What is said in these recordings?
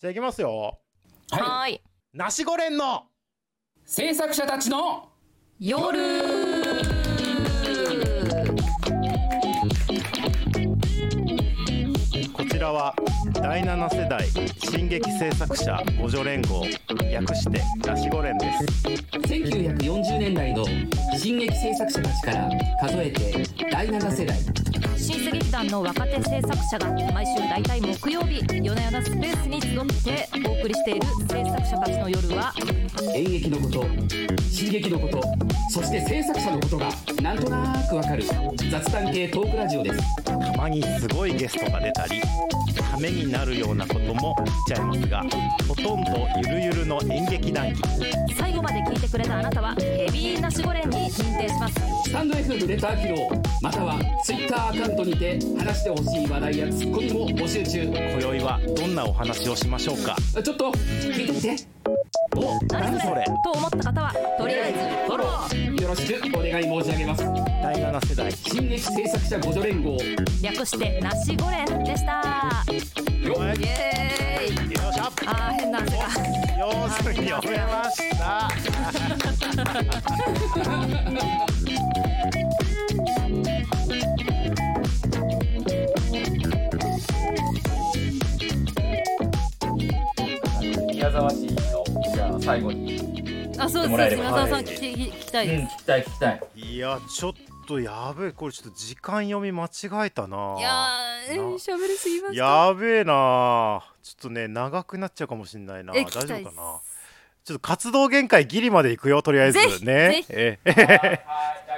じゃあいきますよ。はい。ナシゴレンの制作者たちの夜。こちらは第7世代進撃制作者五助連合略してナシゴレンです。1940年代の進撃制作者たちから数えて第7世代新世劇団の若手制作者が毎週大体木曜日夜な夜なスペースに集ってお送りしている制作者たちの夜は。演劇のこと進撃のことそして制作者のことがなんとなくわかる雑談系トークラジオです。たまにすごいゲストが出たりためになるようなことも言っちゃいますがほとんどゆるゆるの演劇談義。最後まで聞いてくれたあなたはヘビーなしごれんに認定します。スタンド FM レター機能または Twitter アカウントにて話してほしい話題やツッコミも募集中。今宵はどんなお話をしましょうか？ちょっと聞いてみて。お何それ？と思った方はとりあえずフォロー。よろしく。お願い申し上げます第7世代。進撃制作者互助連合。略してなしごれんでした。よっイエーイよっしゃ。あー変な汗が。よーし読めました 沢氏のじゃあ最後にあそうです。そうもらえれば。です宮沢さんはい聞き聞きたいです、聞きたい聞きたい。いやちょっとやべえこれちょっと時間読み間違えたな。いやーな喋りすぎましたやべえなちょっとね長くなっちゃうかもしんないな。え大丈夫かな？ちょっと活動限界ギリまで行くよとりあえずね。ぜひえ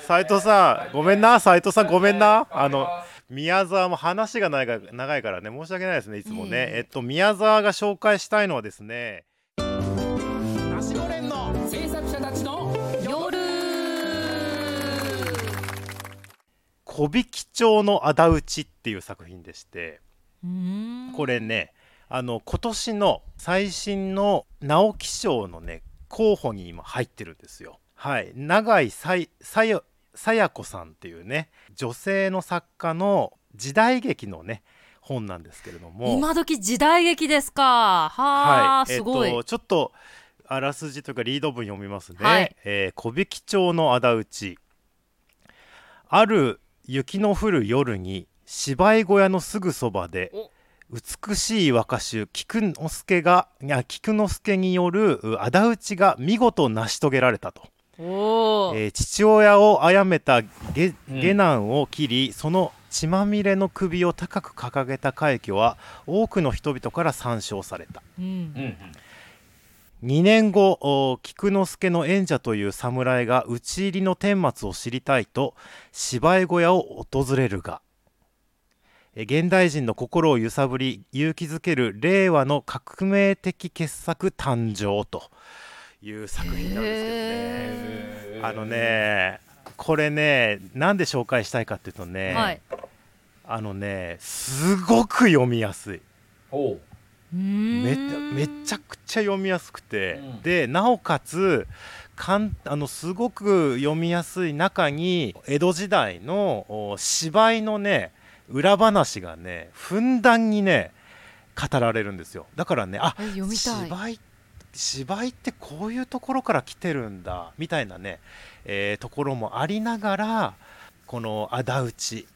斉藤さんごめんな。斉藤さんごめんな。あの宮沢も話が長いから長いからね申し訳ないですねいつもね、いえいえ。えっと宮沢が紹介したいのはですね。ナシゴレンの制作者たちの夜。小引町の仇討ちっていう作品でして。これねあの今年の最新の直木賞のね候補に今入ってるんですよ。はい、永井さいさやさや子さんっていうね女性の作家の時代劇のね本なんですけれども。今時時代劇ですか。はあ、はい、すごい、えっとちょっとあらすじというかリード文読みますね。はい。えー小引町の仇討ち。ある雪の降る夜に芝居小屋のすぐそばでお。美しい若衆菊之助がいや菊之助によるう仇討ちが見事成し遂げられたと、おー。えー父親を殺めた下男を切り、その血まみれの首を高く掲げた快挙は多くの人々から参照された。うん。うん2年後お菊之助の縁者という侍が討ち入りの顛末を知りたいと芝居小屋を訪れるがえ現代人の心を揺さぶり勇気づける令和の革命的傑作誕生という作品なんですけどね。あのねこれねなんで紹介したいかっていうとね、はい。あのねすごく読みやすい。めめちゃくちゃ読みやすくて、うん。でなおかつかんあのすごく読みやすい中に江戸時代のお芝居のね裏話がねふんだんにね語られるんですよ。だからねあ芝居芝居ってこういうところから来てるんだみたいなね、えーところもありながらこの仇討ち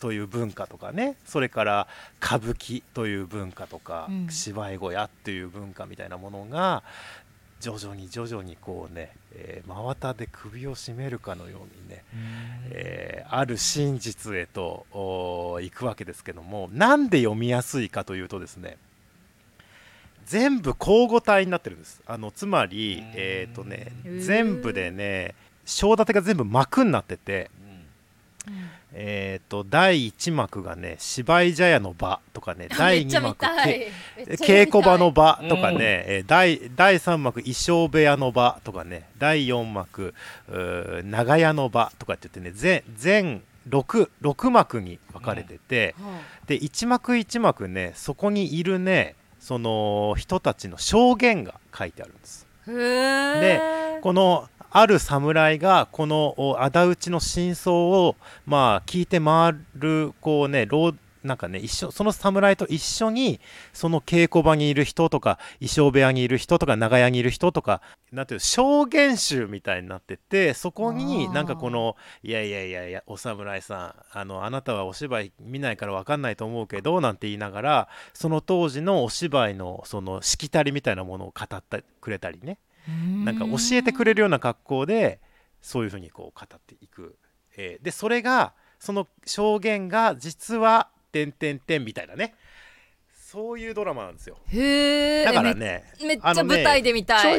という文化とかねそれから歌舞伎という文化とか、うん。芝居小屋っていう文化みたいなものが徐々に徐々にこうね、えー真綿で首を絞めるかのようにね、えーある真実へと行くわけですけどもなんで読みやすいかというとですね全部交互体になってるんです。あのつまりえっ、とね全部でね章立てが全部幕になっててうん。えー、と第1幕がね芝居茶屋の場とかね 第2幕け稽古場の場とかね、うん。えー第第3幕衣装部屋の場とかね第4幕うー長屋の場とかって言ってね全全 6, 6幕に分かれてて、で1幕1幕ねそこにいるねその人たちの証言が書いてあるんです。でこのある侍がこのお仇討ちの真相をまあ聞いて回るこうねなんかね一緒その侍と一緒にその稽古場にいる人とか衣装部屋にいる人とか長屋にいる人とかなんていうの証言集みたいになっててそこになんかこの「いやいやいやいやお侍さんあのあなたはお芝居見ないから分かんないと思うけど」なんて言いながらその当時のお芝居のそのしきたりみたいなものを語ってくれたりね。なんか教えてくれるような格好でそういうふうにこう語っていく、えーでそれがその証言が実は「てんてんてん」みたいなね。そういうドラマなんですよ。へえだからねめめっちゃ舞台で見たい。ちょ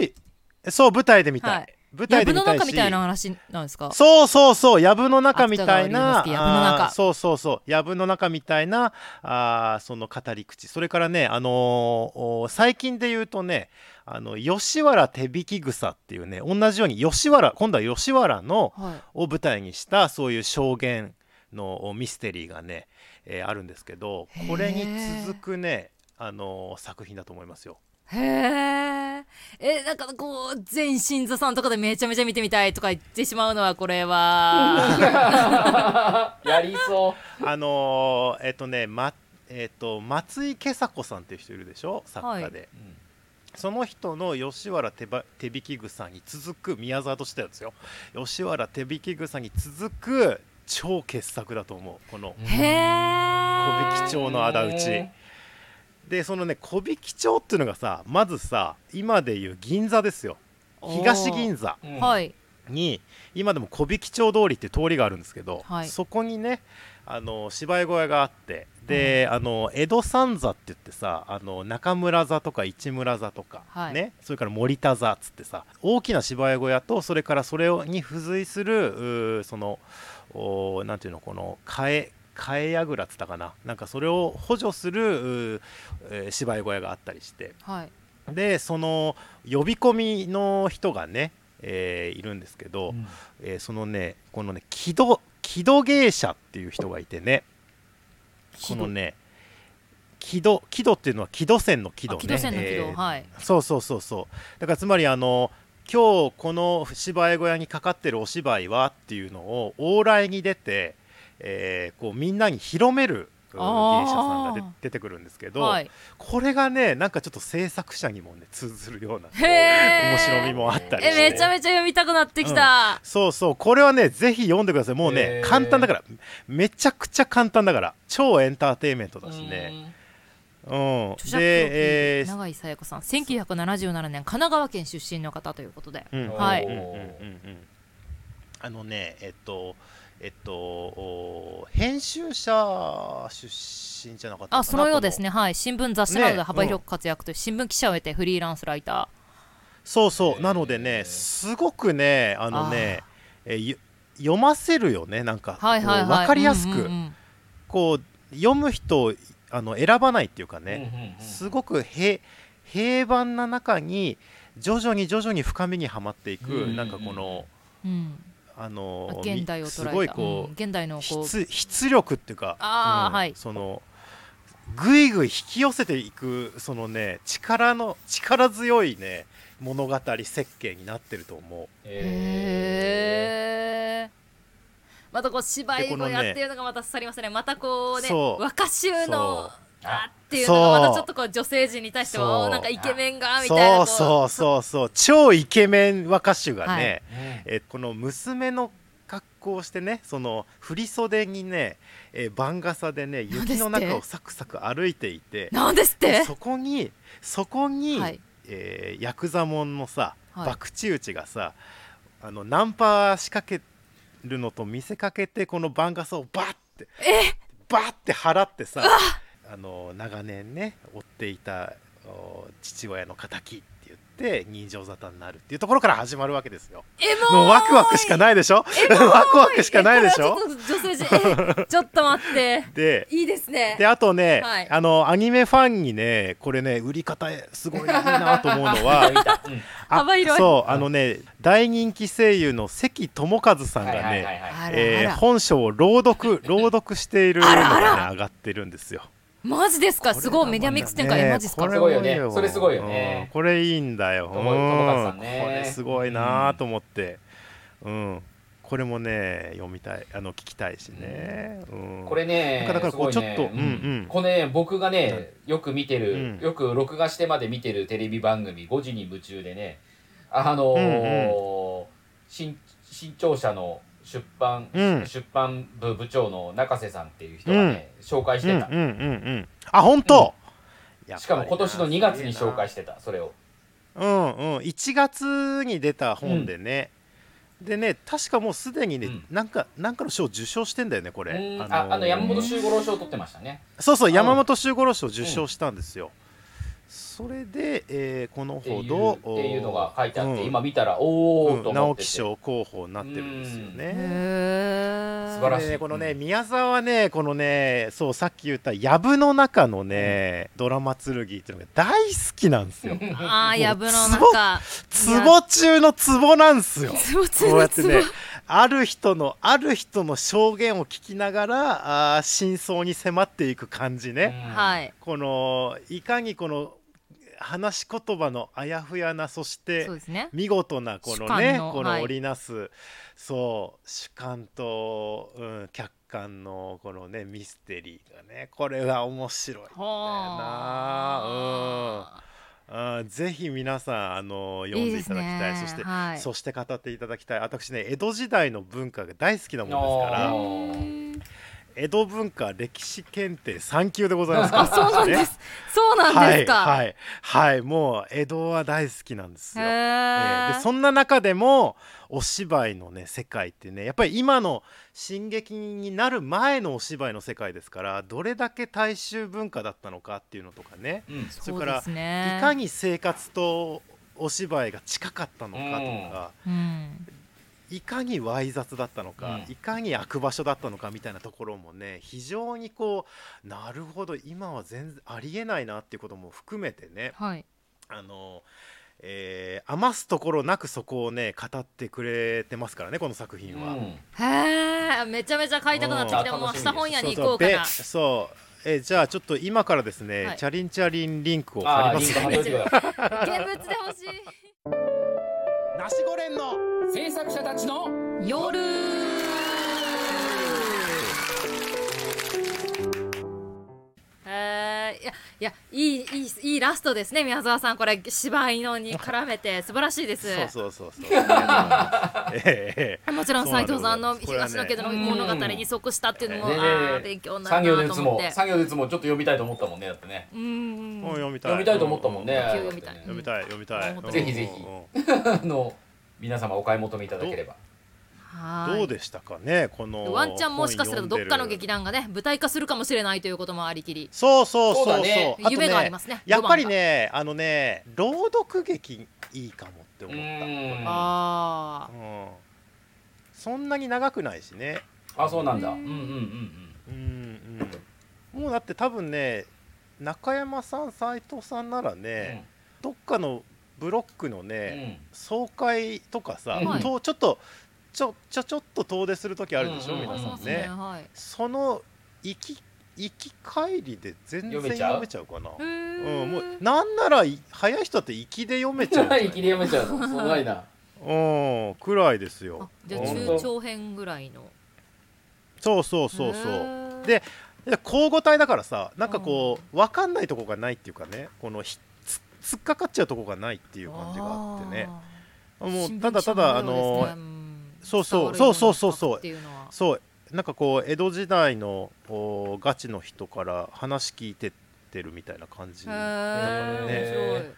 いそう舞台で見たい、はい。舞台で見たいし。中みたいな話なんですか？そうそうそう藪の中みたいなあーそうそうそう藪の中みたいなあーその語り口。それからねあのーお最近で言うとねあの吉原手引き草っていうね同じように吉原今度は吉原のはい。を舞台にしたそういう証言のミステリーがね、えーあるんですけどこれに続くねあのー作品だと思いますよ。へええなんかこう全身座さんとかでめちゃめちゃ見てみたいとか言ってしまうのはこれは。やりそ あのーえっ、とね、まえっと松井恵佐子さんっていう人いるでしょ？作家で、う、うん。その人の吉原手ば手引き草に続く宮沢としてはですよ。吉原手引き草に続く超傑作だと思うこの。小引町の仇討ち。でそのね小引町っていうのがさまずさ今でいう銀座ですよ。東銀座に今でも小引町通りっていう通りがあるんですけど、はい。そこにねあの芝居小屋があってで、あの江戸三座って言ってさあの中村座とか市村座とか、はい。ね、それから森田座っつってさ大きな芝居小屋とそれからそれをに付随するそのおーなんていうのこの替え替え櫓っつったかな。なんかそれを補助するえー芝居小屋があったりして。はい。でその呼び込みの人がね、えーいるんですけど、うん。えーそのねこのね木戸木戸芸者っていう人がいてね。このね木戸木戸っていうのは木戸線の木戸ね。あ木戸線の木戸、えーはい。そうそうそうそう。だからつまりあの今日この芝居小屋にかかってるお芝居はっていうのを往来に出て、えーこうみんなに広めるうん芸者さんがで出てくるんですけど、はい。これがねなんかちょっと制作者にもね通ずるような面白みもあったりして。えめちゃめちゃ読みたくなってきた、そうそう。これはねぜひ読んでください。もうね簡単だから。めちゃくちゃ簡単だから。超エンターテインメントだしねうん。著者で、えー永井紗耶子さん1977年神奈川県出身の方ということで、うん。はい。うんうんうんうんあのねえっとえっとお編集者出身じゃなかったかなあそのようですね。はい。新聞雑誌などでね幅広く活躍という新聞記者を得てフリーランスライタそうそう。なのでねすごくねあのねえー。ゆ読ませるよねなんか。ーはいはいはい。こうわかりやすく、うんうんうんこう読む人をあの選ばないっていうかね、ねすごく平平凡な中に徐々に徐々に深みにはまっていく、うんなんかこの、うん。あの現代をみす捉えた。ごいこう、うん現代のこう。筆筆力っていうかあーはい。そのぐいぐい引き寄せていくそのね力の力強いね物語設計になってると思う。へえまたこう芝居でこのね小屋っていうのがまた刺さりますね。またこうね若衆のあっていうのがまたちょっとこう女性陣に対してはおなんかイケメンがみたいなそうそうそうそう。超イケメン若手がね、はい。えこの娘の格好をしてねその振袖にね、えー番傘でね雪の中をサクサク歩いていてなんですって？そこにそこに、はい。えーヤクザモンのさはい。博打打ちがさあのナンパ仕掛けるのと見せかけてこの番傘をバッてバッて払ってさあの長年ね追っていたお父親の敵。って人情沙汰になるっていうところから始まるわけですよ。エもうワクワクしかないでしょ？ワクワクしかないでしょ？ちょっと女性陣えちょっと待って。でいいですね。であとね、はい。あのアニメファンにねこれね売り方すごいいいなと思うのは 幅広い。そうあのね大人気声優の関智和さんがね、はいはいはいはい。あらえーあら本書を朗読朗読しているのがね上がってるんですよ。マジですか？すごい。メディアミックス展開、ねマジですか？すごいよね。もそれすごいよね。うん。これいいんだよ。ともうんさんね。これすごいなと思って、うん、これもね読みたい。あの聞きたいしね、うん、これねだからこうちょっとうんうん。これね僕がねよく見てる、うん。よく録画してまで見てるテレビ番組5時に夢中でねあのー新新潮社の出版、うん。出版部部長の中瀬さんっていう人がね、紹介してた、うんうんうんうん。あ本当、やっぱりな。しかも今年の2月に紹介してたそれを。うんうん。1月に出た本でね、でね確かもうすでにね、うん。なんかなんかの賞受賞してんだよねこれ、うん。のー。ああの山本周五郎賞を取ってましたね。そうそううん。山本周五郎賞受賞したんですよ、それで、えーこのっていうほどっていうのが書いてあって、うん。今見たらおおうん直と思ってて、木賞候補になってるんですよね、素晴らしい。でねこのね、うん宮沢はねこのねそうさっき言った「藪の中のね、ドラマ剣」っていうのが大好きなんですよ。あーやぶの中。壺中の壺なんですよ。こうやってねある人のある人の証言を聞きながらあー真相に迫っていく感じね、うんはい。このいかにこの話し言葉のあやふやなそして見事なこのねこの織りなす、そう主観と、うん、客観のこのねミステリーがねこれが面白いんだよはなうん、うん、ぜひ皆さんあの読んでいただきたい。ね。そして、はい。そして語っていただきたい。私ね江戸時代の文化が大好きなものですから江戸文化歴史検定3級でございます。あそうなんです。そうなんですか。はいはい、はい、もう江戸は大好きなんですよ。へえーーでそんな中でもお芝居のね世界ってねやっぱり今の進撃になる前のお芝居の世界ですからどれだけ大衆文化だったのかっていうのとかね。うん。それからね。いかに生活とお芝居が近かったのかとか、うんいかにわい雑だったのか、うん。いかに悪場所だったのかみたいなところもね非常にこうなるほど今は全然ありえないなっていうことも含めてねはい。あの、えー余すところなくそこをね語ってくれてますからねこの作品は。うん。へえめちゃめちゃ買いたくなってきてうんもう明日本屋に行そうそうべこうかなそうえーじゃあちょっと今からですね、はい。チャリンチャリンリンクをあ貼りますのでーリンク貼っといてください現物で欲しナシゴレンの制作者たちの夜。やいやいいいいいいラストですね宮沢さん。これ芝居のに絡めて。素晴らしいです。そうそうそうそう。ええ。もちろん斉藤さんの東野家の物語に即したっていうのも、ねねあーね勉強になるなと思って。熱も産業熱もちょっと読みたいと思ったもんねだってね。うん。もう読みたい。読みたいと思ったもんね。急読みたい読みたい。読みたい。うん。ぜひぜひ。の皆様お買い求めいただければ。はいどうでしたかねこのワンチャンもしかするとどっかの劇団団がね舞台化するかもしれないということもありきり。そうそうそうそうそう。だね。夢がありますね。やっぱりねあのね朗読劇いいかもって思った。うん。あうん。そんなに長くないしね。あそうなんだ。うん。うんうんうんうん。もうだって多分ね中山さん斉藤さんならうん。ね、どっかのブロックのうん。ね、総会とかさ、はい。とちょっとちょちょちょっと遠出する時あるでしょ、うんうんあ皆さんね。ねはい。その行き行き帰りで全然読めちゃう？読めちゃうかな。うん、もうなんならい早い人って行きで読めちゃう。んじゃない息で読めちゃうの？すごいな。うんくらいですあよじゃあうん中長編ぐらいの。そうそうそうそう。でで交互体だからさなんかこう分かんないとこがないっていうかねこのひつ突っかかっちゃうとこがないっていう感じがあってね。もうただただあのねんそうそう。そうそうそうそうそう。なんかこう江戸時代のおガチの人から話聞いてってるみたいな感じ。へだーね。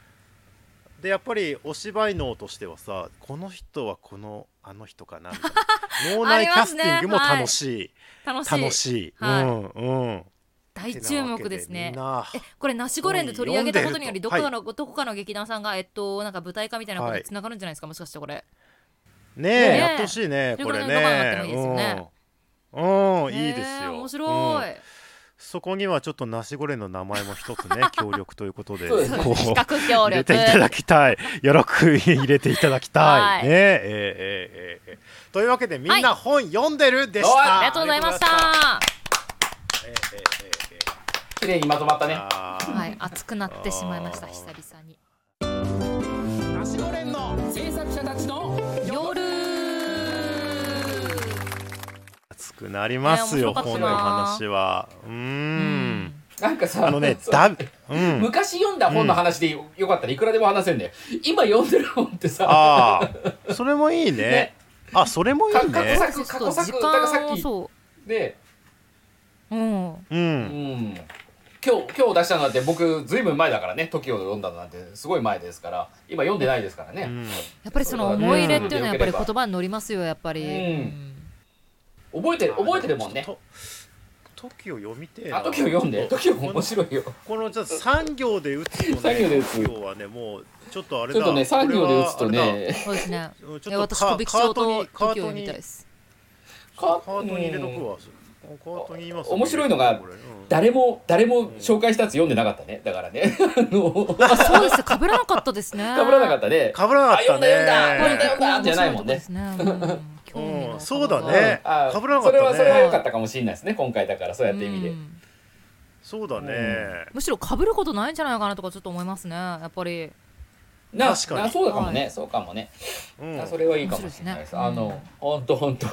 でやっぱりお芝居能としてはさこの人はこのあの人かなみたいな。脳内キャスティングも楽しい。楽しい。楽しい、はい。うんうん。大注目ですね。えこれナシゴレンで取り上げたことによりどこかの、どこかの劇団さんがえっとなんか舞台化みたいなことはいにつながるんじゃないですか、もしかしてこれねえやってほしいねこれね。うん、うん、いいですよ。面白い、うん。そこにはちょっとナシゴレンの名前も一つね 協力ということで。こう 入れ力ていただきたい。よろく入れていただきたはい。いねええええええというわけでみんな本読んでるでした、はいありがとうございました。ええええええ。綺麗にまとまったね。はい熱くなってしまいました。久々にくなりますよ、ね面白かった本なの話は。うーん。なんかさあのねだうん。昔読んだ本の話でよよかったらいくらでも話せんだよ。今読んでる本ってさ。ああそれもいいね。ね。あそれもいいか過去ね作過去作時だからさっき間をそでううん。ううん。ん今日今日出したのなんて僕ずいぶん前だからね。TOKIO を読んだのなんてすごい前ですから。今読んでないですからね、うん。やっぱりその思い入れっていうのはやっぱり言葉に乗りますよやっぱり、うん覚えてる覚えてるもんね。と TOKIO 読みてあ TOKIO 読んで。TOKIO 面白いよ。このじゃあ産業で打つとね産業で打つはねもうちょっとあれだ。ちょっとね産業で打つとね。そうですね。だちょっとカ私小引町とカートにみたいです。カカートに入れとくわ。カートに言います面白いのが誰も誰も紹介したやつ読んでなかったね。だからね。あの。あそうです。よ被らなかったですね。かぶらなかったね。かぶらなかったね。あ読んだ読んだ。じゃないもんねそうだね。あかぶらなかったね。それはそれは良かったかもしれないですね今回だからそうやって意味で。うん。そうだね。むしろ被ることないんじゃないかなとかちょっと思いますねやっぱり。な確かに。なそうだかもねそうかもね。うん。あそれはいいかもしれないです。ね。あの、ほんとほんと。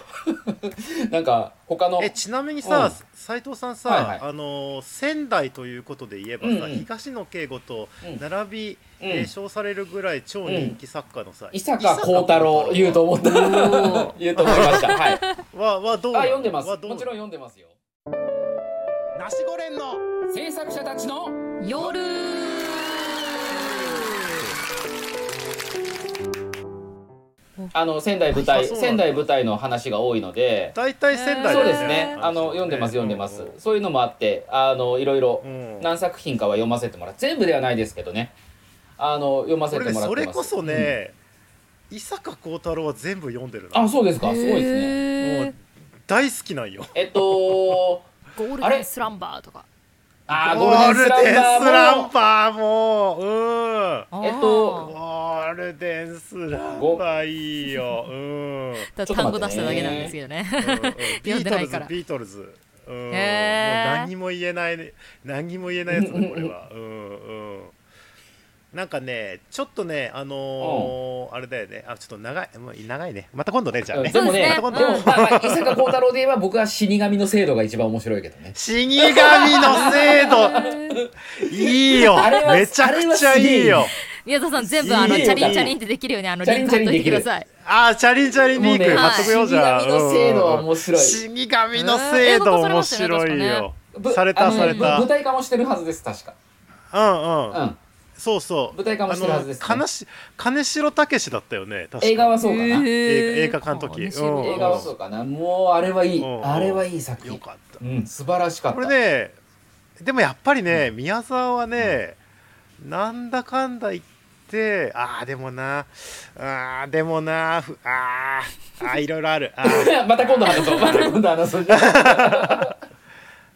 なんか、他の。えちなみにうさん。斉藤さんはいさはい。あのー仙台ということで言えばさうんうん。東野圭吾とうん並びうんえー称されるぐらい超人気作家のさ伊坂幸太郎言うと思った。お言うと思いました。はい。ははどうあ、読んでます。はどうもちろん読んでますよ。ナシゴレンの制作者たちの夜あの、仙台舞台、仙台舞台の話が多いので。大体仙台だそうですね。あの、読んでます、読んでますう。そういうのもあって、あの、いろいろう。ん何作品かは読ませてもらって、全部ではないですけどね。あの、読ませてもらってます。それこそうん。ね伊坂幸太郎は全部読んでるな。あ、そうですか。すごいですね。もう大好きなんよ。えっと。ゴールデンスランバーとか。あー、ゴールデンスランバーも。うん。えっとゴールデンスランバーいいよ。うん。単語出しただけなんですけどね。ビ 読んでートルズないから。ビートルズ。うん。もう何にも言えないね何にも言えないやつだこれは。うんうんなんかねちょっとねあのーあれだよね。あちょっと長い。もう長いね。また今度ねじゃあね。でもね、そうでですねも、まあ、まあ、伊坂幸太郎で言えば、僕は死神の制度が一番面白いけどね。死神の制度。いいよ。あれはめちゃくちゃいいよ。宮田さん全部あのチャリンチャリンってできるようにあのチャリンリンク貼っといてくだチャさ。いあーチャリンチャリンリーク。貼っとくよじゃあ。死神の制度は面白い。死神の制度面白いよ。ぶされたされた。ぶ舞台化もしてるはずです、確か。うんうん。うん。そうそう舞台化もしてるはずですねあの金し金城武だったよね映画はそうかな。へー映画監督映画はそうかな。もう、あれはいい。うんあれはいい作品。よかったうん、素晴らしかった。これねでもやっぱりね、宮沢はね、なんだかんだ言ってあーでもなあーでもなふあーあーいろいろあるあー また今度話そう。また今度話そう。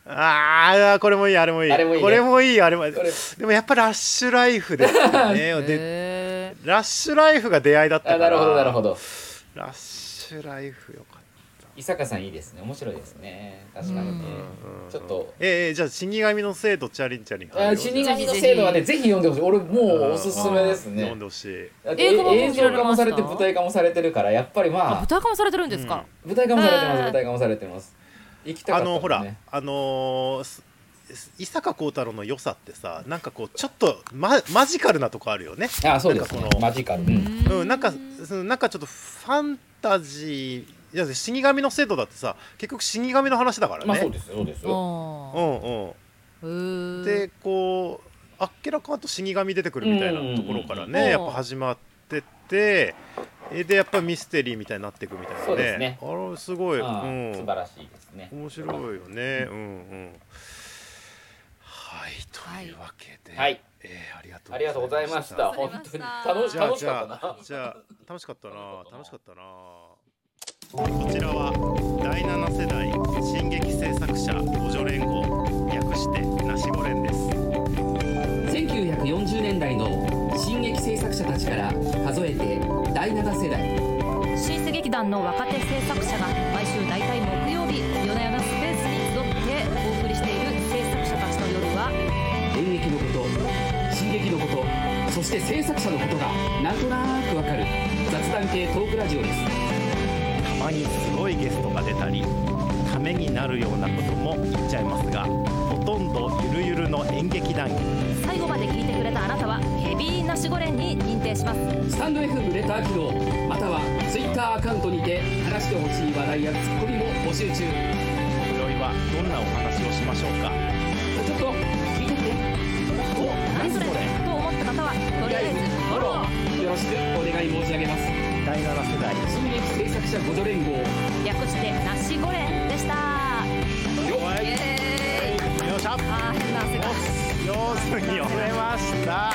あーこれもいいあれもいい。あれもいいね。これもいいあれも。いいこれでもやっぱラッシュライフですよね。でへラッシュライフが出会いだったから。あなるほど、なるほど。ラッシュライフよかっ伊坂さんいいですね。面白いですね。確かにね。うんた、うん。ちょっと。えー、じゃあ死神の制度チャリンチャリン。あ死神の制度はね、ぜひ読んでほしい。俺、もうおすすめですね。読ん。でほしい。映像化もされて舞台化もされてるからやっぱりあまあ。舞台化もされてるんですか、舞台化もされてます舞台化もされてます行きたかったね。あのほらあのーす伊坂幸太郎の良さってさなんかこうちょっとママジカルなとこあるよね。あそうですね。なんかこのマジカル。うん。うんなんかそのなんかちょっとファンタジーいや死神の制度だってさ結局死神の話だからね、まあそうですよそうですよ。あうんうん。でこうあっけらかんと死神出てくるみたいなところからうんねやっぱ始まってってえでやっぱミステリーみたいになっていくみたいなね。そうですね。あれすごい、うん、素晴らしいですね。面白いよね。うんうん。はいというわけで、はい。えーありがとうありがとうございました。本当に楽しじゃあ楽しじゃあかったな。じゃあ楽しかったな。楽しかったな。こちらは第7世代進撃制作者補助連合略してナシゴレンです。1940年代の進撃制作者たちから数えて第7世代。新世劇団の若手制作者が毎週大体木曜日夜な夜なスペースに集ってお送りしている制作者たちの夜は演劇のこと進撃のことそして制作者のことがなんとなくわかる。雑談系トークラジオです。たまにすごいゲストが出たり悲めになるようなことも言っちゃいますがほとんどゆるゆるの演劇談義最後まで聞いてくれたあなたはヘビーナシゴレンに認定します。スタンド FM レター機能または Twitter アカウントにて話してほしい話題やツッコミも募集中。今宵はどんなお話をしましょうか？ちょっと聞いてみて。お何それ？と思った方はとりあえずフォロー。よろしくお願い申し上げます。第7世代。新劇制作者互助連合。略してナシゴレン上手に読めました。